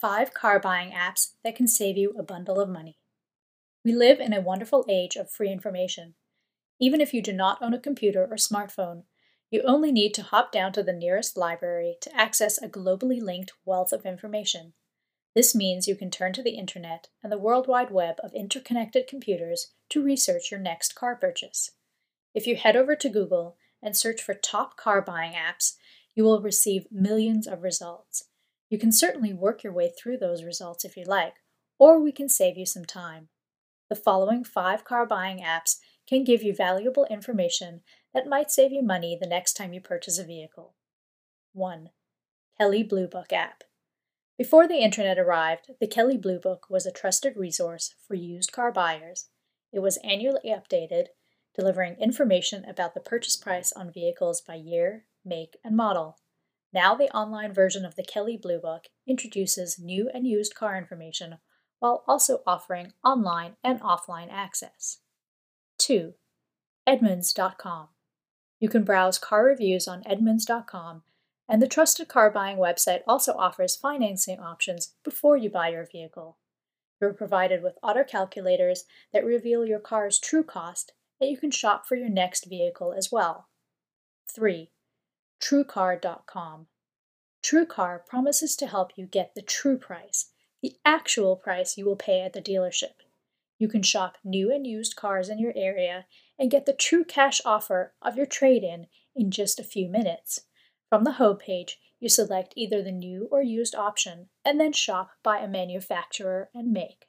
Five car buying apps that can save you a bundle of money. We live in a wonderful age of free information. Even if you do not own a computer or smartphone, you only need to hop down to the nearest library to access a globally linked wealth of information. This means you can turn to the internet and the World Wide Web of interconnected computers to research your next car purchase. If you head over to Google and search for top car buying apps, you will receive millions of results. You can certainly work your way through those results if you like, or we can save you some time. The following five car buying apps can give you valuable information that might save you money the next time you purchase a vehicle. 1. Kelley Blue Book app. Before the internet arrived, the Kelley Blue Book was a trusted resource for used car buyers. It was annually updated, delivering information about the purchase price on vehicles by year, make, and model. Now, the online version of the Kelley Blue Book introduces new and used car information while also offering online and offline access. 2. Edmunds.com. You can browse car reviews on Edmunds.com, and the trusted car buying website also offers financing options before you buy your vehicle. You're provided with auto calculators that reveal your car's true cost that you can shop for your next vehicle as well. 3. TrueCar.com. TrueCar promises to help you get the true price, the actual price you will pay at the dealership. You can shop new and used cars in your area and get the true cash offer of your trade in in just a few minutes. From the home page, you select either the new or used option and then shop by a manufacturer and make.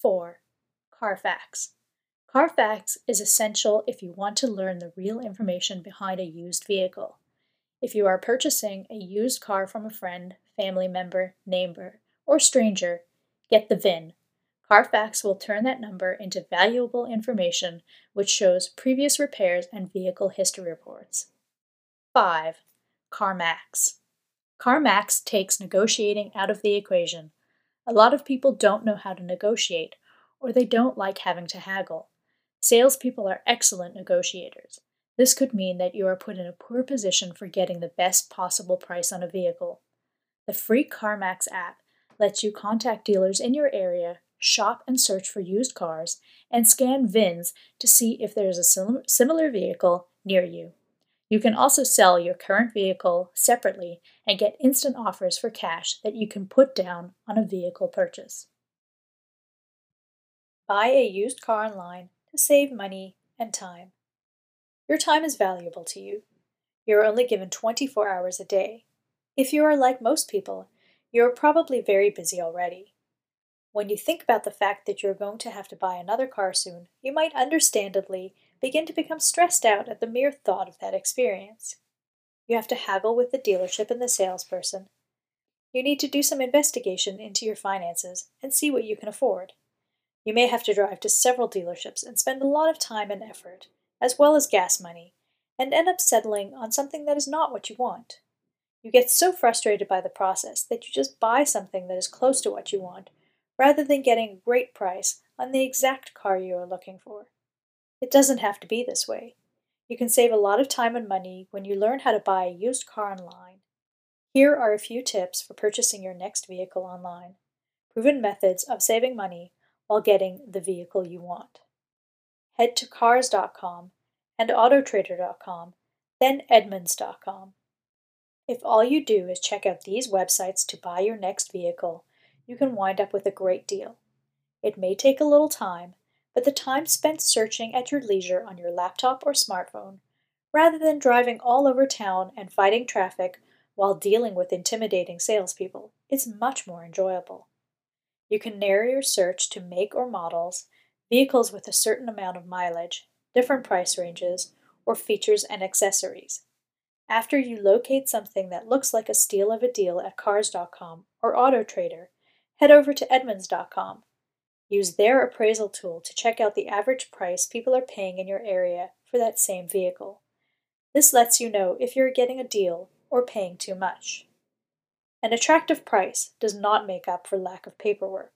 4. Carfax. Carfax is essential if you want to learn the real information behind a used vehicle. If you are purchasing a used car from a friend, family member, neighbor, or stranger, get the VIN, Carfax will turn that number into valuable information which shows previous repairs and vehicle history reports. 5. CarMax. CarMax takes negotiating out of the equation. A lot of people don't know how to negotiate, or they don't like having to haggle. Salespeople are excellent negotiators. This could mean that you are put in a poor position for getting the best possible price on a vehicle. The free CarMax app lets you contact dealers in your area shop and search for used cars, and scan VINs to see if there is a similar vehicle near you. You can also sell your current vehicle separately and get instant offers for cash that you can put down on a vehicle purchase. Buy a used car online to save money and time. Your time is valuable to you. You are only given 24 hours a day. If you are like most people, you are probably very busy already. When you think about the fact that you're going to have to buy another car soon, you might understandably begin to become stressed out at the mere thought of that experience. You have to haggle with the dealership and the salesperson. You need to do some investigation into your finances and see what you can afford. You may have to drive to several dealerships and spend a lot of time and effort, as well as gas money, and end up settling on something that is not what you want. You get so frustrated by the process that you just buy something that is close to what you want rather than getting a great price on the exact car you are looking for. It doesn't have to be this way. You can save a lot of time and money when you learn how to buy a used car online. Here are a few tips for purchasing your next vehicle online. Proven methods of saving money while getting the vehicle you want. Head to cars.com and autotrader.com, then edmunds.com. If all you do is check out these websites to buy your next vehicle, you can wind up with a great deal. It may take a little time, but the time spent searching at your leisure on your laptop or smartphone, rather than driving all over town and fighting traffic while dealing with intimidating salespeople, is much more enjoyable. You can narrow your search to make or models, vehicles with a certain amount of mileage, different price ranges, or features and accessories. After you locate something that looks like a steal of a deal at Cars.com or AutoTrader, head over to Edmunds.com. Use their appraisal tool to check out the average price people are paying in your area for that same vehicle. This lets you know if you're getting a deal or paying too much. An attractive price does not make up for lack of paperwork.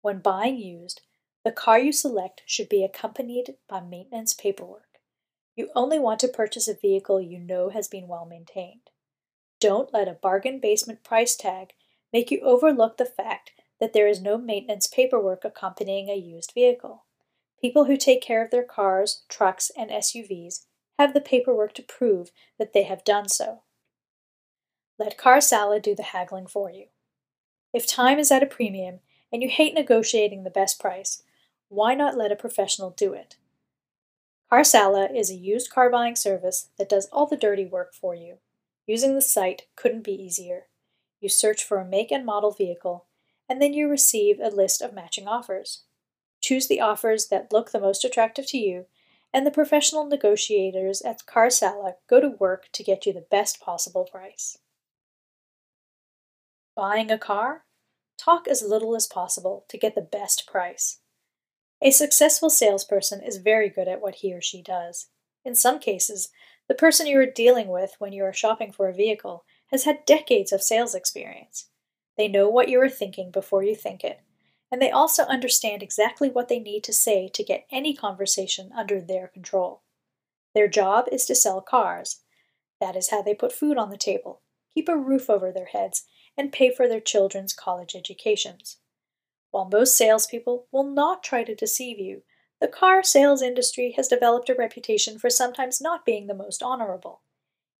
When buying used, the car you select should be accompanied by maintenance paperwork. You only want to purchase a vehicle you know has been well maintained. Don't let a bargain basement price tag make you overlook the fact that there is no maintenance paperwork accompanying a used vehicle. People who take care of their cars, trucks, and SUVs have the paperwork to prove that they have done so. Let Cars-Salad do the haggling for you. If time is at a premium and you hate negotiating the best price, why not let a professional do it? Cars-Salad is a used car buying service that does all the dirty work for you. Using the site couldn't be easier. You search for a make and model vehicle, and then you receive a list of matching offers. Choose the offers that look the most attractive to you, and the professional negotiators at Cars-Salad go to work to get you the best possible price. Buying a car? Talk as little as possible to get the best price. A successful salesperson is very good at what he or she does. In some cases, the person you are dealing with when you are shopping for a vehicle has had decades of sales experience. They know what you are thinking before you think it, and they also understand exactly what they need to say to get any conversation under their control. Their job is to sell cars. That is how they put food on the table, keep a roof over their heads, and pay for their children's college educations. While most salespeople will not try to deceive you, the car sales industry has developed a reputation for sometimes not being the most honorable.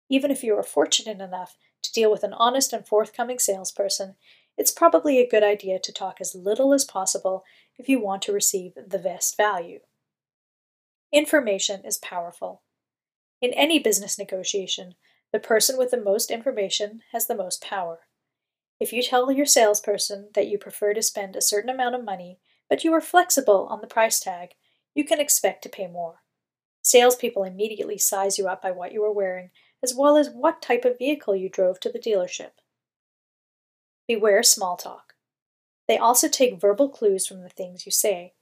Even if you are fortunate enough to deal with an honest and forthcoming salesperson, it's probably a good idea to talk as little as possible if you want to receive the best value. Information is powerful. In any business negotiation, the person with the most information has the most power. If you tell your salesperson that you prefer to spend a certain amount of money, but you are flexible on the price tag, you can expect to pay more. Salespeople immediately size you up by what you are wearing, as well as what type of vehicle you drove to the dealership. Beware small talk. They also take verbal clues from the things you say.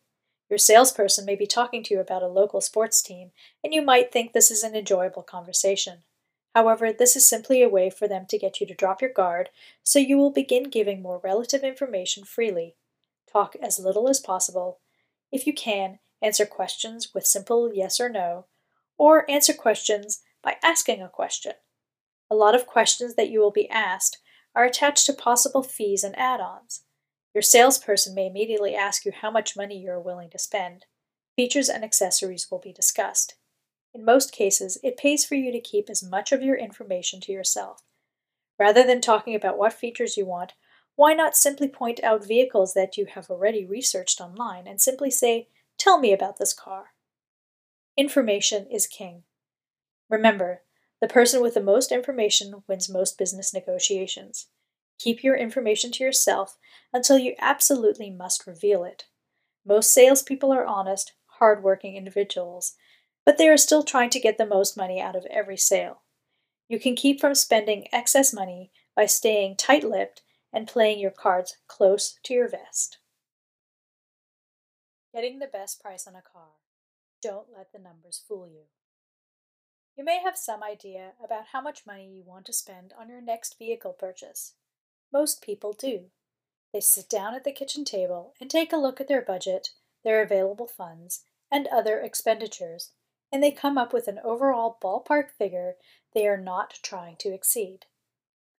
Your salesperson may be talking to you about a local sports team, and you might think this is an enjoyable conversation. However, this is simply a way for them to get you to drop your guard, so you will begin giving more relative information freely. Talk as little as possible. If you can, answer questions with simple yes or no, or answer questions by asking a question. A lot of questions that you will be asked are attached to possible fees and add ons. Your salesperson may immediately ask you how much money you are willing to spend. Features and accessories will be discussed. In most cases, it pays for you to keep as much of your information to yourself. Rather than talking about what features you want, why not simply point out vehicles that you have already researched online and simply say, Tell me about this car. Information is king. Remember, the person with the most information wins most business negotiations. Keep your information to yourself until you absolutely must reveal it. Most salespeople are honest, hardworking individuals but they are still trying to get the most money out of every sale. You can keep from spending excess money by staying tight lipped and playing your cards close to your vest. Getting the best price on a car. Don't let the numbers fool you. You may have some idea about how much money you want to spend on your next vehicle purchase. Most people do. They sit down at the kitchen table and take a look at their budget, their available funds, and other expenditures and they come up with an overall ballpark figure they are not trying to exceed.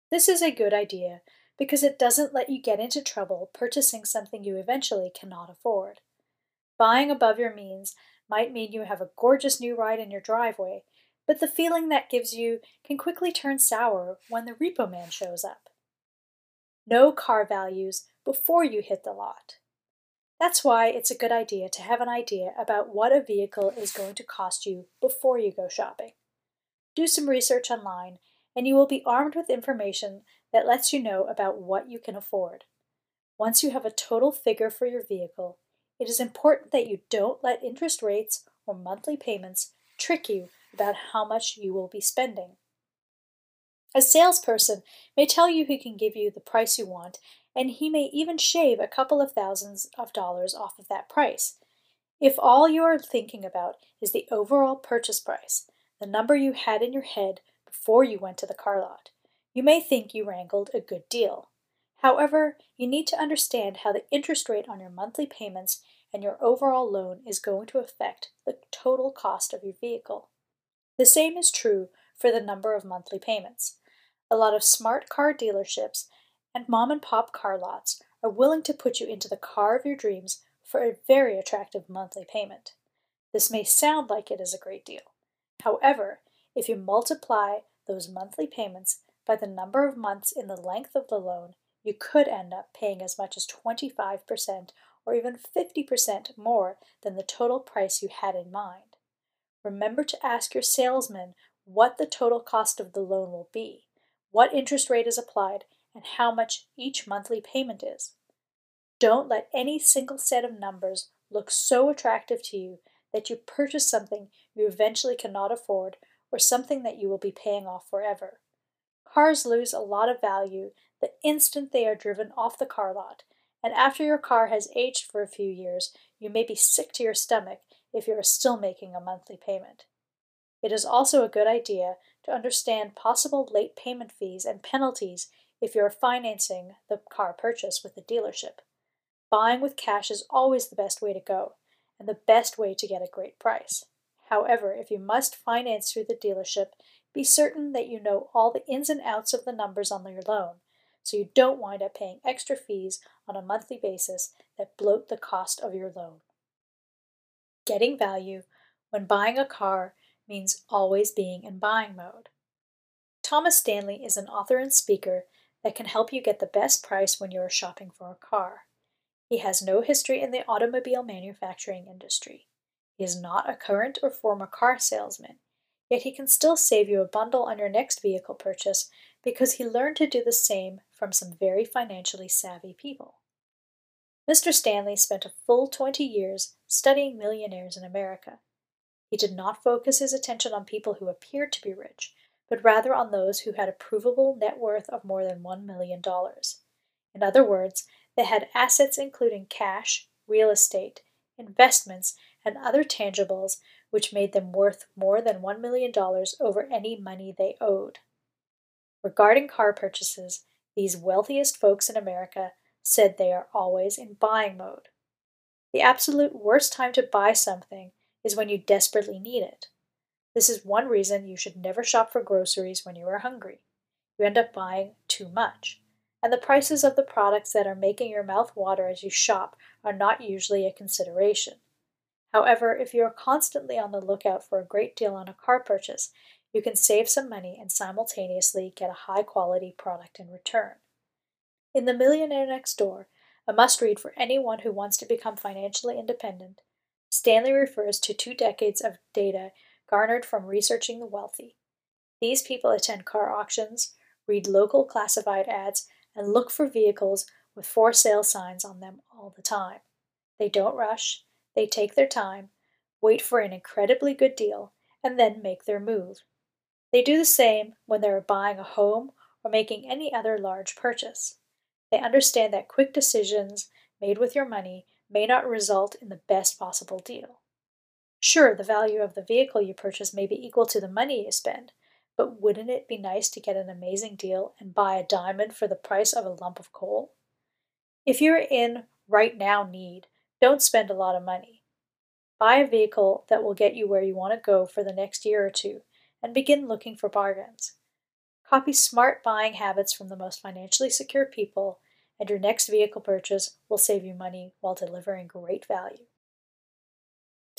This is a good idea because it doesn't let you get into trouble purchasing something you eventually cannot afford. Buying above your means might mean you have a gorgeous new ride in your driveway, but the feeling that gives you can quickly turn sour when the repo man shows up. Know car values before you hit the lot. That's why it's a good idea to have an idea about what a vehicle is going to cost you before you go shopping. Do some research online, and you will be armed with information that lets you know about what you can afford. Once you have a total figure for your vehicle, it is important that you don't let interest rates or monthly payments trick you about how much you will be spending. A salesperson may tell you he can give you the price you want and he may even shave a couple of thousands of dollars off of that price. If all you are thinking about is the overall purchase price, the number you had in your head before you went to the car lot, you may think you wrangled a good deal. However, you need to understand how the interest rate on your monthly payments and your overall loan is going to affect the total cost of your vehicle. The same is true for the number of monthly payments. A lot of smart car dealerships and mom and pop car lots are willing to put you into the car of your dreams for a very attractive monthly payment. This may sound like it is a great deal. However, if you multiply those monthly payments by the number of months in the length of the loan, you could end up paying as much as 25% or even 50% more than the total price you had in mind. Remember to ask your salesman what the total cost of the loan will be, what interest rate is applied, and how much each monthly payment is. Don't let any single set of numbers look so attractive to you that you purchase something you eventually cannot afford or something that you will be paying off forever. Cars lose a lot of value the instant they are driven off the car lot, and after your car has aged for a few years, you may be sick to your stomach if you are still making a monthly payment. It is also a good idea to understand possible late payment fees and penalties if you are financing the car purchase with the dealership. Buying with cash is always the best way to go, and the best way to get a great price. However, if you must finance through the dealership, be certain that you know all the ins and outs of the numbers on your loan, so you don't wind up paying extra fees on a monthly basis that bloat the cost of your loan. Getting value when buying a car means always being in buying mode. Thomas Stanley is an author and speaker that can help you get the best price when you are shopping for a car. He has no history in the automobile manufacturing industry. He is not a current or former car salesman, yet he can still save you a bundle on your next vehicle purchase because he learned to do the same from some very financially savvy people. Mr. Stanley spent a full 20 years studying millionaires in America. He did not focus his attention on people who appeared to be rich, but rather on those who had a provable net worth of more than $1 million. In other words, they had assets including cash, real estate, investments, and other tangibles which made them worth more than $1 million over any money they owed. Regarding car purchases, these wealthiest folks in America said they are always in buying mode. The absolute worst time to buy something is when you desperately need it. This is one reason you should never shop for groceries when you are hungry. You end up buying too much. And the prices of the products that are making your mouth water as you shop are not usually a consideration. However, if you are constantly on the lookout for a great deal on a car purchase, you can save some money and simultaneously get a high quality product in return. In The Millionaire Next Door, a must read for anyone who wants to become financially independent, Stanley refers to two decades of data garnered from researching the wealthy. These people attend car auctions, read local classified ads, and look for vehicles with for sale signs on them all the time. They don't rush, they take their time, wait for an incredibly good deal, and then make their move. They do the same when they are buying a home or making any other large purchase. They understand that quick decisions made with your money may not result in the best possible deal. Sure, the value of the vehicle you purchase may be equal to the money you spend, but wouldn't it be nice to get an amazing deal and buy a diamond for the price of a lump of coal? If you're in right now need, don't spend a lot of money. Buy a vehicle that will get you where you want to go for the next year or two and begin looking for bargains. Copy smart buying habits from the most financially secure people, and your next vehicle purchase will save you money while delivering great value.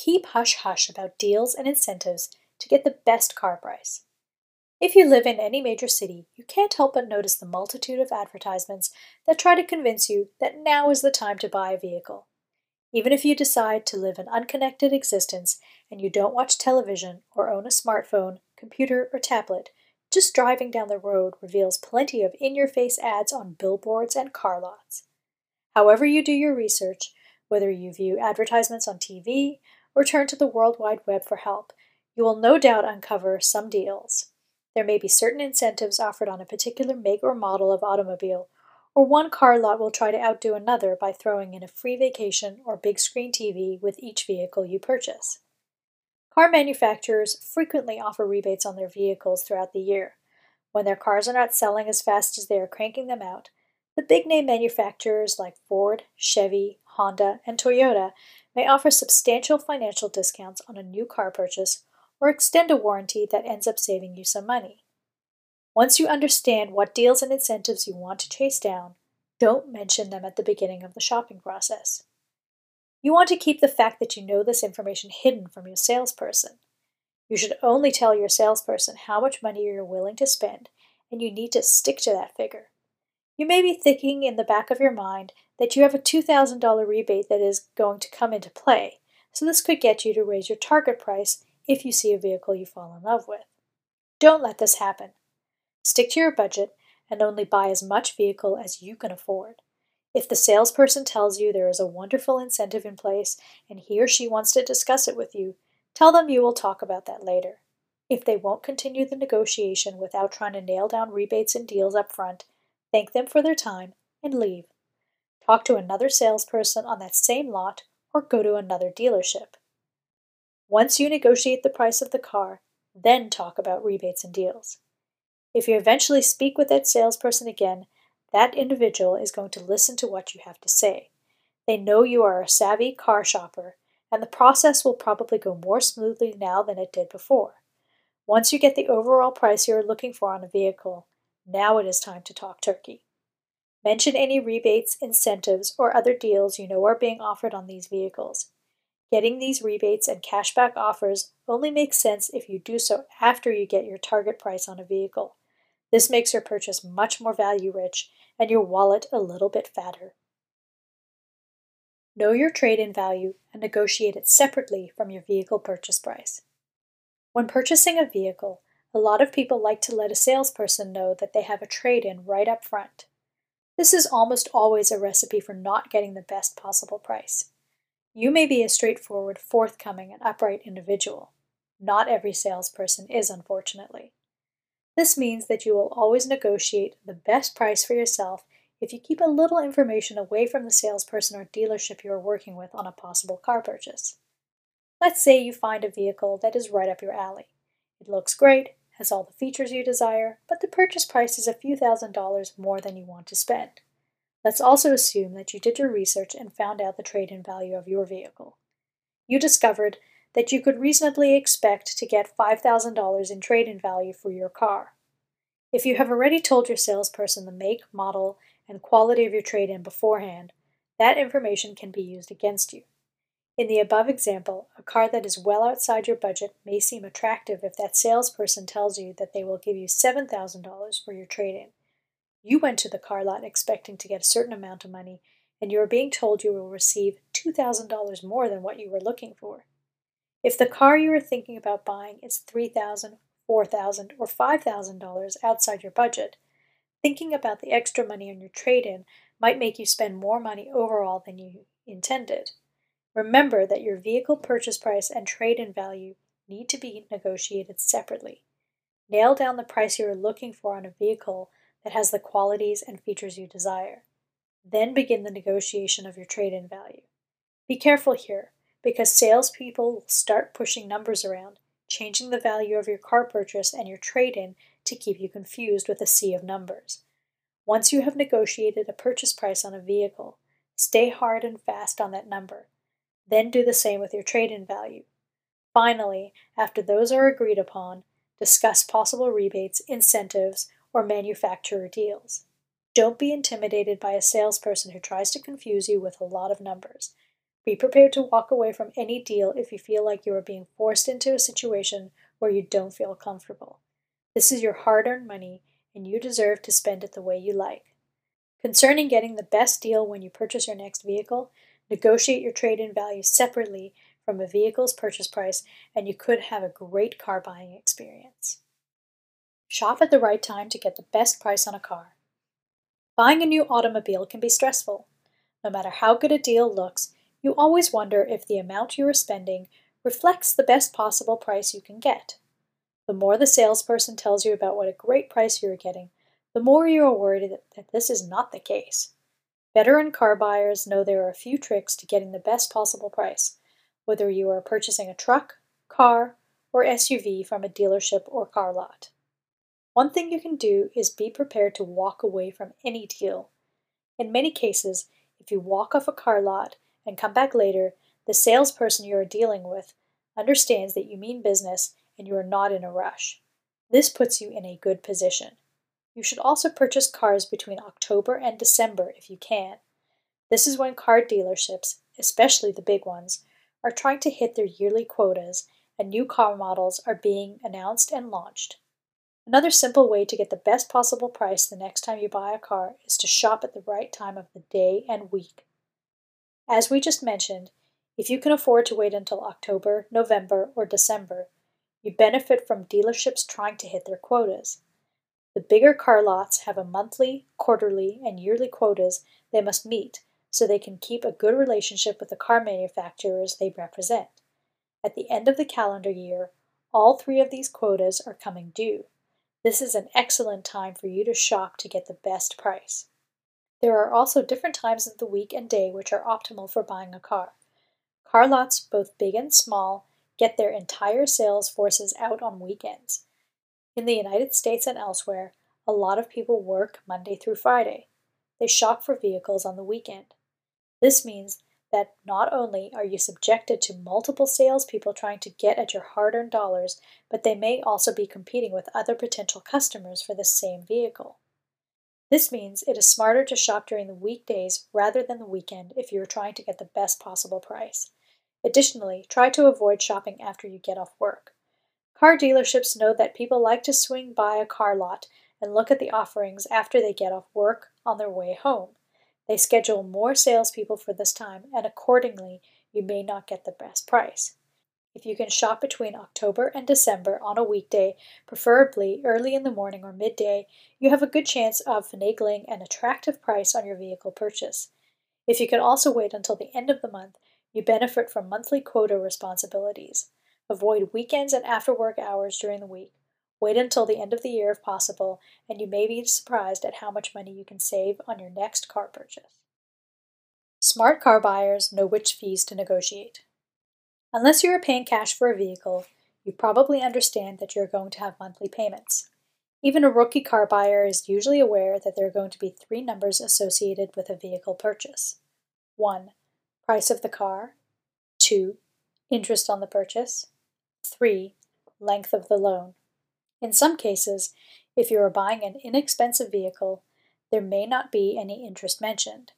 Keep hush hush about deals and incentives to get the best car price. If you live in any major city, you can't help but notice the multitude of advertisements that try to convince you that now is the time to buy a vehicle. Even if you decide to live an unconnected existence and you don't watch television or own a smartphone, computer, or tablet, just driving down the road reveals plenty of in your face ads on billboards and car lots. However, you do your research, whether you view advertisements on TV or turn to the World Wide Web for help, you will no doubt uncover some deals. There may be certain incentives offered on a particular make or model of automobile, or one car lot will try to outdo another by throwing in a free vacation or big screen TV with each vehicle you purchase. Car manufacturers frequently offer rebates on their vehicles throughout the year. When their cars are not selling as fast as they are cranking them out, the big name manufacturers like Ford, Chevy, Honda, and Toyota may offer substantial financial discounts on a new car purchase or extend a warranty that ends up saving you some money. Once you understand what deals and incentives you want to chase down, don't mention them at the beginning of the shopping process. You want to keep the fact that you know this information hidden from your salesperson. You should only tell your salesperson how much money you're willing to spend, and you need to stick to that figure. You may be thinking in the back of your mind that you have a $2,000 rebate that is going to come into play, so this could get you to raise your target price if you see a vehicle you fall in love with. Don't let this happen. Stick to your budget and only buy as much vehicle as you can afford. If the salesperson tells you there is a wonderful incentive in place and he or she wants to discuss it with you, tell them you will talk about that later. If they won't continue the negotiation without trying to nail down rebates and deals up front, thank them for their time and leave. Talk to another salesperson on that same lot or go to another dealership. Once you negotiate the price of the car, then talk about rebates and deals. If you eventually speak with that salesperson again, that individual is going to listen to what you have to say. They know you are a savvy car shopper, and the process will probably go more smoothly now than it did before. Once you get the overall price you are looking for on a vehicle, now it is time to talk turkey. Mention any rebates, incentives, or other deals you know are being offered on these vehicles. Getting these rebates and cashback offers only makes sense if you do so after you get your target price on a vehicle. This makes your purchase much more value rich and your wallet a little bit fatter. Know your trade in value and negotiate it separately from your vehicle purchase price. When purchasing a vehicle, a lot of people like to let a salesperson know that they have a trade in right up front. This is almost always a recipe for not getting the best possible price. You may be a straightforward, forthcoming, and upright individual. Not every salesperson is, unfortunately. This means that you will always negotiate the best price for yourself if you keep a little information away from the salesperson or dealership you are working with on a possible car purchase. Let's say you find a vehicle that is right up your alley. It looks great, has all the features you desire, but the purchase price is a few thousand dollars more than you want to spend. Let's also assume that you did your research and found out the trade in value of your vehicle. You discovered that you could reasonably expect to get $5,000 in trade in value for your car. If you have already told your salesperson the make, model, and quality of your trade in beforehand, that information can be used against you. In the above example, a car that is well outside your budget may seem attractive if that salesperson tells you that they will give you $7,000 for your trade in. You went to the car lot expecting to get a certain amount of money, and you are being told you will receive $2,000 more than what you were looking for. If the car you are thinking about buying is $3,000, $4,000, or $5,000 outside your budget, thinking about the extra money on your trade in might make you spend more money overall than you intended. Remember that your vehicle purchase price and trade in value need to be negotiated separately. Nail down the price you are looking for on a vehicle that has the qualities and features you desire. Then begin the negotiation of your trade in value. Be careful here because salespeople will start pushing numbers around, changing the value of your car purchase and your trade in to keep you confused with a sea of numbers. Once you have negotiated a purchase price on a vehicle, stay hard and fast on that number. Then do the same with your trade in value. Finally, after those are agreed upon, discuss possible rebates, incentives, or manufacturer deals. Don't be intimidated by a salesperson who tries to confuse you with a lot of numbers. Be prepared to walk away from any deal if you feel like you are being forced into a situation where you don't feel comfortable. This is your hard earned money, and you deserve to spend it the way you like. Concerning getting the best deal when you purchase your next vehicle, negotiate your trade in value separately from a vehicle's purchase price, and you could have a great car buying experience. Shop at the right time to get the best price on a car. Buying a new automobile can be stressful. No matter how good a deal looks, you always wonder if the amount you are spending reflects the best possible price you can get. The more the salesperson tells you about what a great price you are getting, the more you are worried that this is not the case. Veteran car buyers know there are a few tricks to getting the best possible price, whether you are purchasing a truck, car, or SUV from a dealership or car lot. One thing you can do is be prepared to walk away from any deal. In many cases, if you walk off a car lot and come back later, the salesperson you are dealing with understands that you mean business and you are not in a rush. This puts you in a good position. You should also purchase cars between October and December if you can. This is when car dealerships, especially the big ones, are trying to hit their yearly quotas and new car models are being announced and launched. Another simple way to get the best possible price the next time you buy a car is to shop at the right time of the day and week. As we just mentioned, if you can afford to wait until October, November, or December, you benefit from dealerships trying to hit their quotas. The bigger car lots have a monthly, quarterly, and yearly quotas they must meet so they can keep a good relationship with the car manufacturers they represent. At the end of the calendar year, all three of these quotas are coming due. This is an excellent time for you to shop to get the best price. There are also different times of the week and day which are optimal for buying a car. Car lots, both big and small, get their entire sales forces out on weekends. In the United States and elsewhere, a lot of people work Monday through Friday. They shop for vehicles on the weekend. This means that not only are you subjected to multiple salespeople trying to get at your hard earned dollars, but they may also be competing with other potential customers for the same vehicle. This means it is smarter to shop during the weekdays rather than the weekend if you are trying to get the best possible price. Additionally, try to avoid shopping after you get off work. Car dealerships know that people like to swing by a car lot and look at the offerings after they get off work on their way home. They schedule more salespeople for this time, and accordingly, you may not get the best price. If you can shop between October and December on a weekday, preferably early in the morning or midday, you have a good chance of finagling an attractive price on your vehicle purchase. If you can also wait until the end of the month, you benefit from monthly quota responsibilities. Avoid weekends and after work hours during the week. Wait until the end of the year if possible, and you may be surprised at how much money you can save on your next car purchase. Smart car buyers know which fees to negotiate. Unless you are paying cash for a vehicle, you probably understand that you're going to have monthly payments. Even a rookie car buyer is usually aware that there are going to be three numbers associated with a vehicle purchase 1. Price of the car, 2. Interest on the purchase, 3. Length of the loan. In some cases, if you are buying an inexpensive vehicle, there may not be any interest mentioned.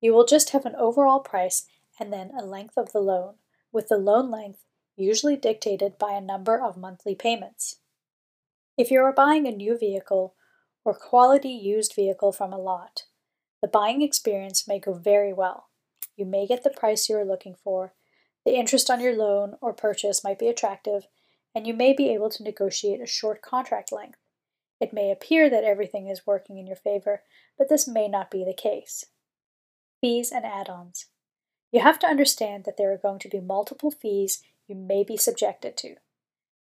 You will just have an overall price and then a length of the loan, with the loan length usually dictated by a number of monthly payments. If you are buying a new vehicle or quality used vehicle from a lot, the buying experience may go very well. You may get the price you are looking for, the interest on your loan or purchase might be attractive, and you may be able to negotiate a short contract length. It may appear that everything is working in your favor, but this may not be the case. Fees and add ons. You have to understand that there are going to be multiple fees you may be subjected to.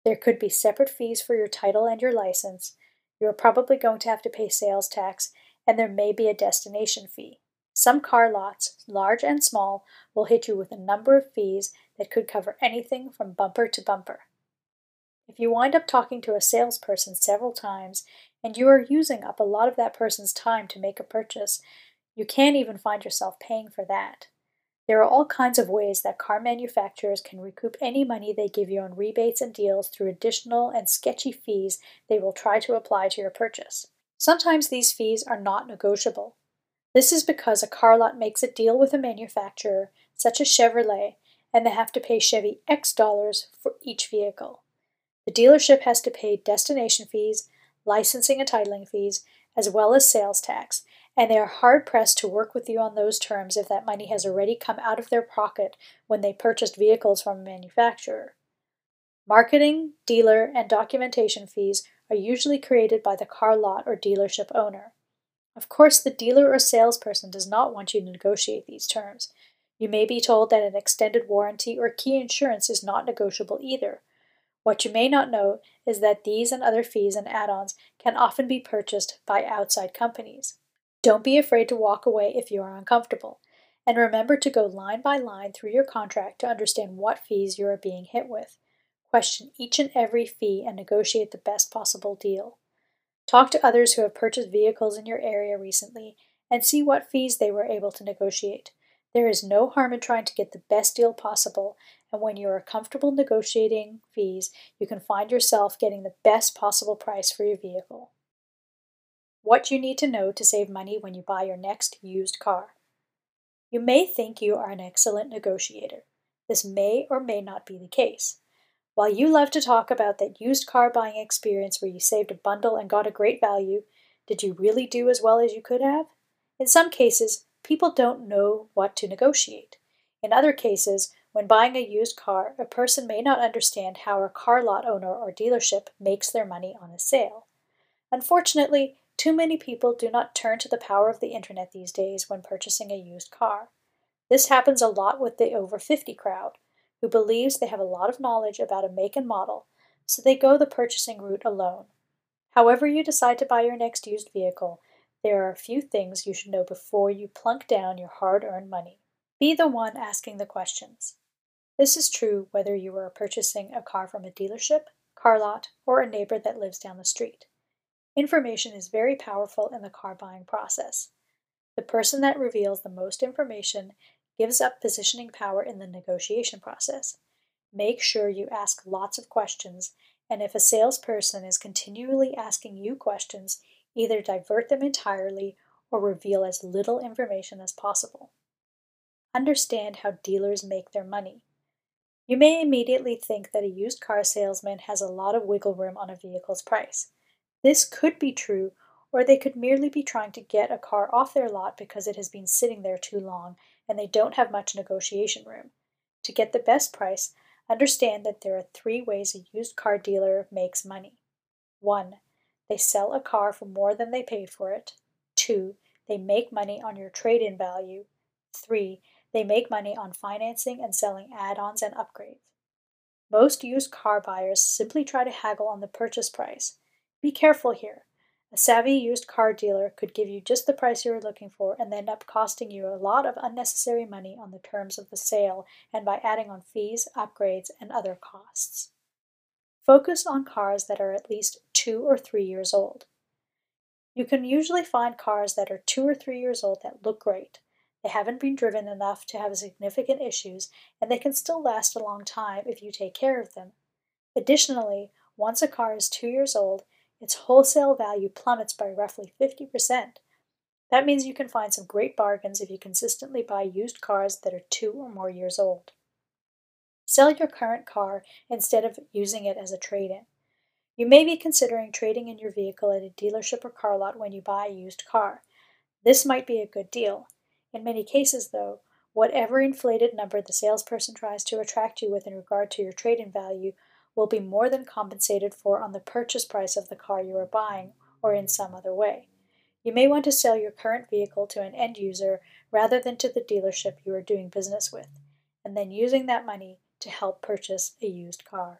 There could be separate fees for your title and your license. You are probably going to have to pay sales tax, and there may be a destination fee. Some car lots, large and small, will hit you with a number of fees that could cover anything from bumper to bumper. If you wind up talking to a salesperson several times and you are using up a lot of that person's time to make a purchase, you can't even find yourself paying for that. There are all kinds of ways that car manufacturers can recoup any money they give you on rebates and deals through additional and sketchy fees they will try to apply to your purchase. Sometimes these fees are not negotiable. This is because a car lot makes a deal with a manufacturer, such as Chevrolet, and they have to pay Chevy X dollars for each vehicle. The dealership has to pay destination fees, licensing and titling fees, as well as sales tax, and they are hard pressed to work with you on those terms if that money has already come out of their pocket when they purchased vehicles from a manufacturer. Marketing, dealer, and documentation fees are usually created by the car lot or dealership owner. Of course, the dealer or salesperson does not want you to negotiate these terms. You may be told that an extended warranty or key insurance is not negotiable either, what you may not know is that these and other fees and add ons can often be purchased by outside companies. Don't be afraid to walk away if you are uncomfortable, and remember to go line by line through your contract to understand what fees you are being hit with. Question each and every fee and negotiate the best possible deal. Talk to others who have purchased vehicles in your area recently and see what fees they were able to negotiate. There is no harm in trying to get the best deal possible, and when you are comfortable negotiating fees, you can find yourself getting the best possible price for your vehicle. what you need to know to save money when you buy your next used car. You may think you are an excellent negotiator. This may or may not be the case. While you love to talk about that used car buying experience where you saved a bundle and got a great value, did you really do as well as you could have? In some cases, people don't know what to negotiate. In other cases, when buying a used car, a person may not understand how a car lot owner or dealership makes their money on a sale. Unfortunately, too many people do not turn to the power of the internet these days when purchasing a used car. This happens a lot with the over 50 crowd, who believes they have a lot of knowledge about a make and model, so they go the purchasing route alone. However, you decide to buy your next used vehicle, there are a few things you should know before you plunk down your hard earned money. Be the one asking the questions. This is true whether you are purchasing a car from a dealership, car lot, or a neighbor that lives down the street. Information is very powerful in the car buying process. The person that reveals the most information gives up positioning power in the negotiation process. Make sure you ask lots of questions, and if a salesperson is continually asking you questions, either divert them entirely or reveal as little information as possible. Understand how dealers make their money. You may immediately think that a used car salesman has a lot of wiggle room on a vehicle's price. This could be true, or they could merely be trying to get a car off their lot because it has been sitting there too long and they don't have much negotiation room. To get the best price, understand that there are three ways a used car dealer makes money. 1. They sell a car for more than they paid for it. 2. They make money on your trade in value. 3. They make money on financing and selling add ons and upgrades. Most used car buyers simply try to haggle on the purchase price. Be careful here. A savvy used car dealer could give you just the price you are looking for and end up costing you a lot of unnecessary money on the terms of the sale and by adding on fees, upgrades, and other costs. Focus on cars that are at least two or three years old. You can usually find cars that are two or three years old that look great. They haven't been driven enough to have significant issues, and they can still last a long time if you take care of them. Additionally, once a car is two years old, its wholesale value plummets by roughly 50%. That means you can find some great bargains if you consistently buy used cars that are two or more years old. Sell your current car instead of using it as a trade in. You may be considering trading in your vehicle at a dealership or car lot when you buy a used car. This might be a good deal. In many cases, though, whatever inflated number the salesperson tries to attract you with in regard to your trade in value will be more than compensated for on the purchase price of the car you are buying or in some other way. You may want to sell your current vehicle to an end user rather than to the dealership you are doing business with, and then using that money to help purchase a used car.